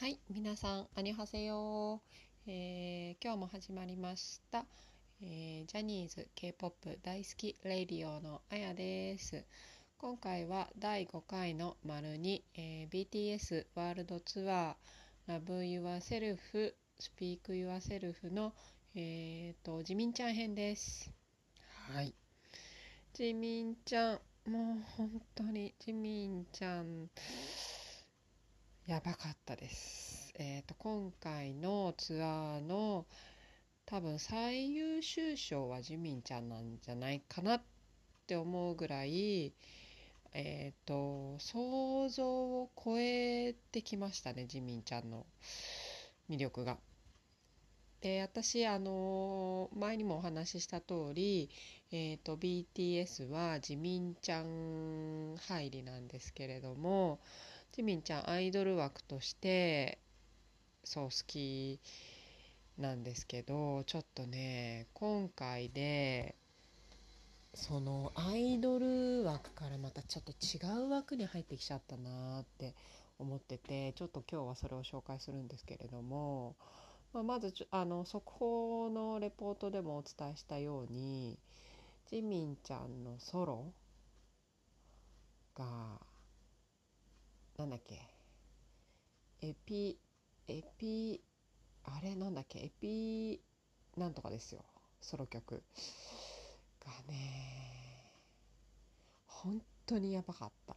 はい、皆さん、アニョハセヨー、えー今日も始まりました、えージャニーズ K-POP 大好きレディオのあやです。今回は第5回の丸に、えー BTS ワールドツアー Love Yourself Speak Yourself の、えー、とジミンちゃん編です。はい。ジミンちゃん、もう本当にジミンちゃん、やばかったです。えっ、と、今回のツアーの多分最優秀賞はジミンちゃんなんじゃないかなって思うぐらい、えっ、と、想像を超えてきましたね、ジミンちゃんの魅力が。で、私、あの前にもお話しした通り、えっ、と、BTS はジミンちゃん入りなんですけれども、ジミンちゃんアイドル枠としてそう好きなんですけどちょっとね今回でそのアイドル枠からまたちょっと違う枠に入ってきちゃったなって思っててちょっと今日はそれを紹介するんですけれども、まあ、まずあの速報のレポートでもお伝えしたようにジミンちゃんのソロがなんだっけ？エピエピあれなんだっけ？エピなんとかですよ。ソロ曲。がね本当にやばかった。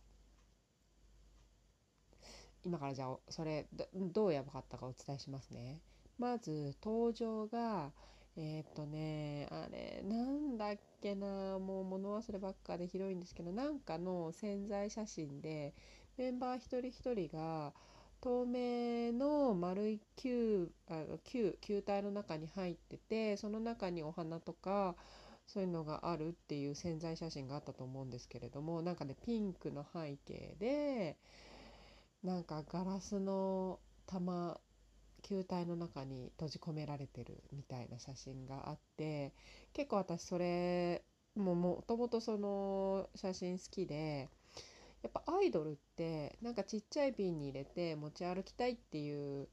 今からじゃあそれどうやばかったかお伝えしますね。まず登場がえーっとねあれなんだっけな。もう物忘ればっかでひどいんですけどなんかの宣材写真でメンバー一人一人が透明の丸い球あ球球体の中に入っててその中にお花とかそういうのがあるっていう宣材写真があったと思うんですけれどもなんかねピンクの背景でなんかガラスの玉球体の中に閉じ込められてるみたいな写真があって結構私それももともとその写真好きでやっぱアイドルってなんかちっちゃい瓶に入れて持ち歩きたいっていう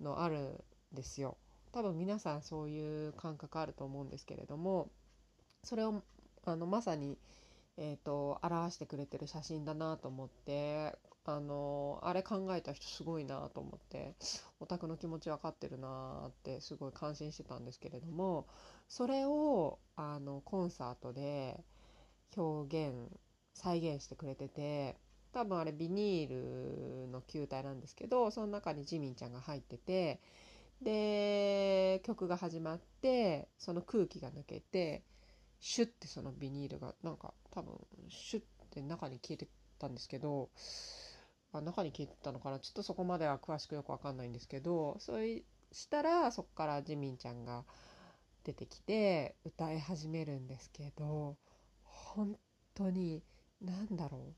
のあるんですよ。多分皆さんそういう感覚あると思うんですけれどもそれをあのまさに、えー、と表してくれてる写真だなと思ってあのあれ考えた人すごいなと思ってオタクの気持ち分かってるなってすごい感心してたんですけれどもそれをあのコンサートで表現再現してくれてて多分あれビニールの球体なんですけどその中にジミンちゃんが入っててで曲が始まってその空気が抜けてシュッてそのビニールがなんか多分シュッて中に消えてたんですけどあ中に消えてたのかな？ちょっとそこまでは詳しくよくわかんないんですけどそうしたらそこからジミンちゃんが出てきて歌い始めるんですけど本当になんだろう。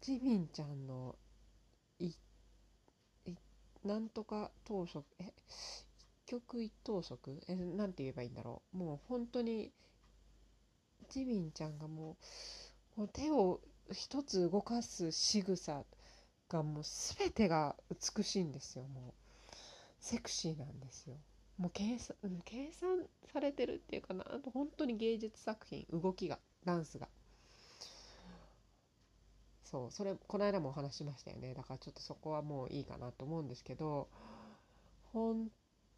ジミンちゃんのいいなんとか等速え一曲一等速えなんて言えばいいんだろう。もう本当にジミンちゃんがもうもう手を一つ動かす仕草がもう全てが美しいんですよもう。セクシーなんですよ。もう計算計算されてるっていうかな。本当に芸術作品動きがダンスが。そうそれこの間もお話ししましたよね。だからちょっとそこはもういいかなと思うんですけど本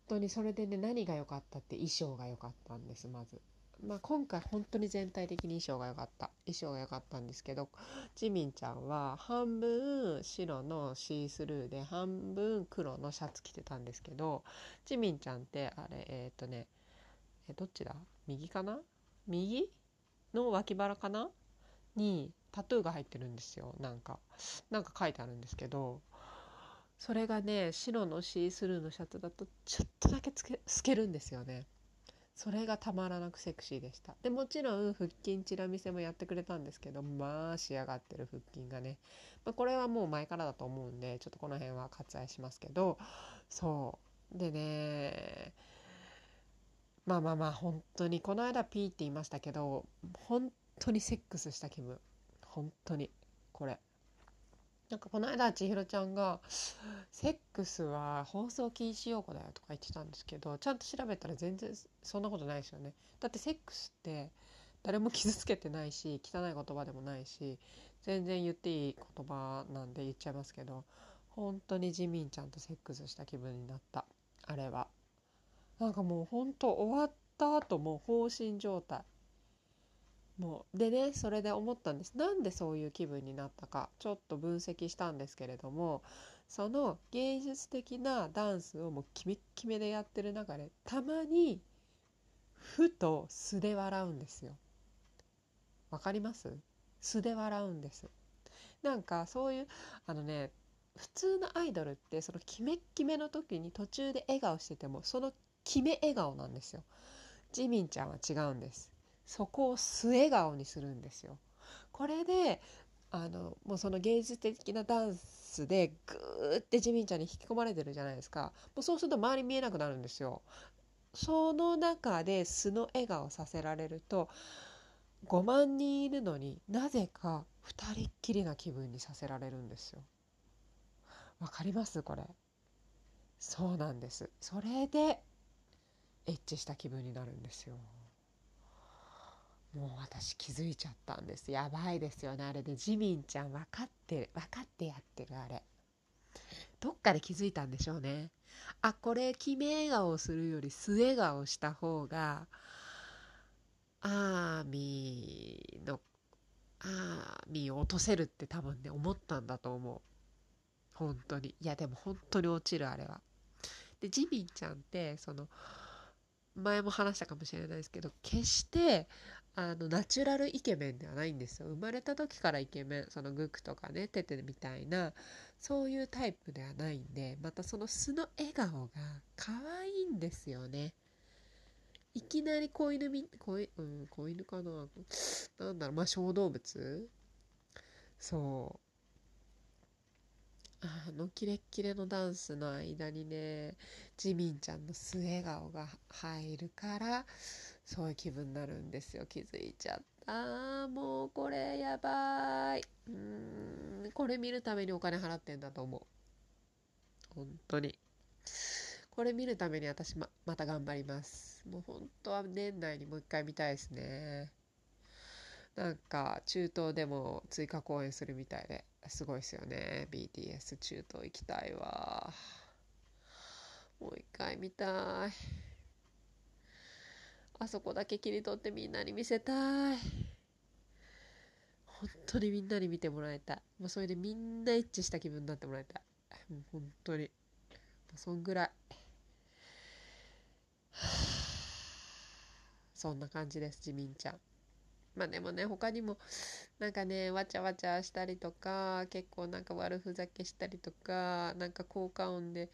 当にそれでね何が良かったって衣装が良かったんですまず。まあ、今回本当に全体的に衣装が良かった。衣装が良かったんですけどジミンちゃんは半分白のシースルーで半分黒のシャツ着てたんですけどジミンちゃんってあれえっ、とねえどっちだ？右かな？右の脇腹かな？にタトゥーが入ってるんですよ。なんかなんか書いてあるんですけどそれがね白のシースルーのシャツだとちょっとだけつけ透けるんですよね。それがたまらなくセクシーでした。でもちろん腹筋チラ見せもやってくれたんですけどまあ仕上がってる腹筋がね、まあ、これはもう前からだと思うんでちょっとこの辺は割愛しますけどそう。でねまあまあまあ本当にこの間ピーって言いましたけど本当にセックスした気分。本当にこれなんかこの間千尋ちゃんが「セックスは放送禁止用語だよ」とか言ってたんですけどちゃんと調べたら全然そんなことないですよね。だってセックスって誰も傷つけてないし汚い言葉でもないし全然言っていい言葉なんで言っちゃいますけど本当にジミンちゃんとセックスした気分になったあれは。なんかもう本当終わった後も放心状態もうでねそれで思ったんですなんでそういう気分になったかちょっと分析したんですけれどもその芸術的なダンスをもうキメッキメでやってる中でたまにふと素で笑うんですよ。わかります？素で笑うんです。なんかそういうあのね普通のアイドルってそのキメッキメの時に途中で笑顔しててもその決め笑顔なんですよ。ジミンちゃんは違うんです。そこを素笑顔にするんですよ。これであのもうその芸術的なダンスでグーってジミンちゃんに引き込まれてるじゃないですか。もうそうすると周り見えなくなるんですよ。その中で素の笑顔させられると5万人いるのになぜか2人っきりな気分にさせられるんですよ。わかります？これ。そうなんです。それでエッチした気分になるんですよ。もう私気づいちゃったんです。やばいですよねあれでジミンちゃん分かってる分かってやってるあれ。どっかで気づいたんでしょうね。あこれ決め笑顔するより素笑顔した方がアーミーのアーミーを落とせるって多分ね思ったんだと思う。本当に。いやでも本当に落ちるあれは。でジミンちゃんってその前も話したかもしれないですけど決してあのナチュラルイケメンではないんですよ。生まれた時からイケメンそのグクとかねテテみたいなそういうタイプではないんでまたその素の笑顔が可愛いんですよね。いきなり子犬み子,、うん、子犬かな？なんだろうまあ小動物？そう。あのキレッキレのダンスの間にねジミンちゃんの素笑顔が入るからそういう気分になるんですよ。気づいちゃった。もうこれやばい。うーん。これ見るためにお金払ってんだと思う。本当に。これ見るために私ままた頑張ります。もう本当は年内にもう一回見たいですね。なんか中東でも追加公演するみたいで。すごいですよね。BTS 中東行きたいわ。もう一回見たい。あそこだけ切り取ってみんなに見せたい。本当にみんなに見てもらいた。いもうそれでみんなエッチした気分になってもらいた。いもう本当に。そんぐらい。そんな感じですジミンちゃん。まあでもね他にもなんかねわちゃわちゃしたりとか結構なんか悪ふざけしたりとかなんか効果音で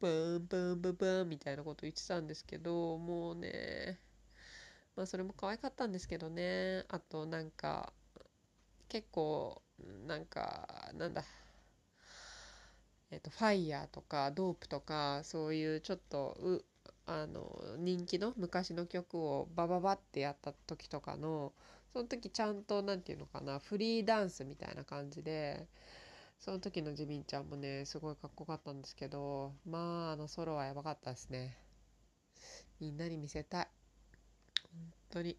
バンバンバンバンみたいなこと言ってたんですけどもうねまあそれも可愛かったんですけどね。あとなんか結構なんかなんだ。えっとファイヤーとかドープとかそういうちょっとうあの人気の昔の曲をバババってやった時とかのその時ちゃんと何て言うのかなフリーダンスみたいな感じでその時のジミンちゃんもねすごいかっこよかったんですけどまああのソロはやばかったですね。みんなに見せたい。本当に。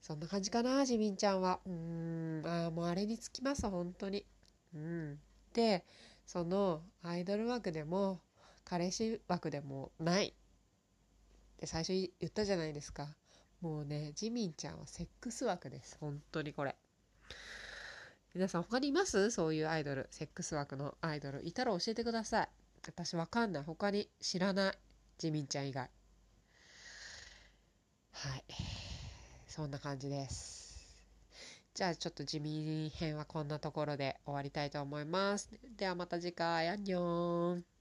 そんな感じかなジミンちゃんは。うん。あもうあれにつきます本当に。うん。でそのアイドル枠でも彼氏枠でもない。って最初言ったじゃないですか。もうねジミンちゃんはセックス枠です。本当にこれ。皆さん他にいます？そういうアイドル。セックス枠のアイドル。いたら教えてください。私わかんない。他に知らない。ジミンちゃん以外。はい。そんな感じです。じゃあちょっと地味編はこんなところで終わりたいと思います。ではまた次回。アンニョン。